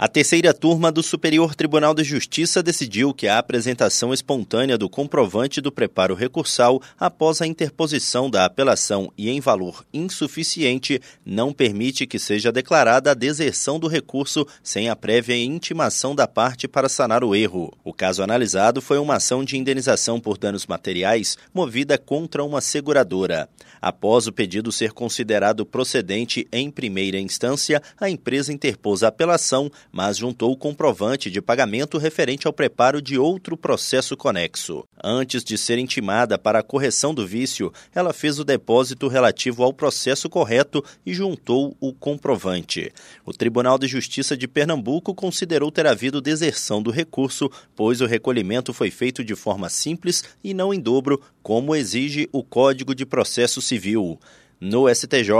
A terceira turma do Superior Tribunal de Justiça decidiu que a apresentação espontânea do comprovante do preparo recursal após a interposição da apelação e em valor insuficiente não permite que seja declarada a deserção do recurso sem a prévia intimação da parte para sanar o erro. O caso analisado foi uma ação de indenização por danos materiais movida contra uma seguradora. Após o pedido ser considerado procedente em primeira instância, a empresa interpôs a apelação mas juntou o comprovante de pagamento referente ao preparo de outro processo conexo. Antes de ser intimada para a correção do vício, ela fez o depósito relativo ao processo correto e juntou o comprovante. O Tribunal de Justiça de Pernambuco considerou ter havido deserção do recurso, pois o recolhimento foi feito de forma simples e não em dobro, como exige o Código de Processo Civil. No STJ,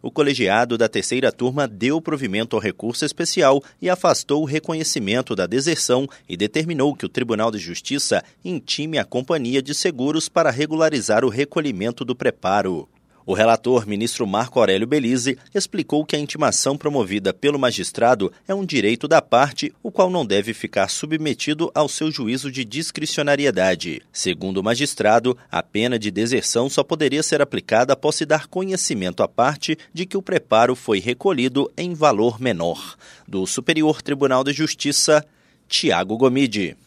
o colegiado da terceira turma deu provimento ao recurso especial e afastou o reconhecimento da deserção e determinou que o Tribunal de Justiça intime a companhia de seguros para regularizar o recolhimento do preparo. O relator, ministro Marco Aurélio Belize, explicou que a intimação promovida pelo magistrado é um direito da parte, o qual não deve ficar submetido ao seu juízo de discricionariedade. Segundo o magistrado, a pena de deserção só poderia ser aplicada após se dar conhecimento à parte de que o preparo foi recolhido em valor menor. Do Superior Tribunal de Justiça, Tiago Gomide.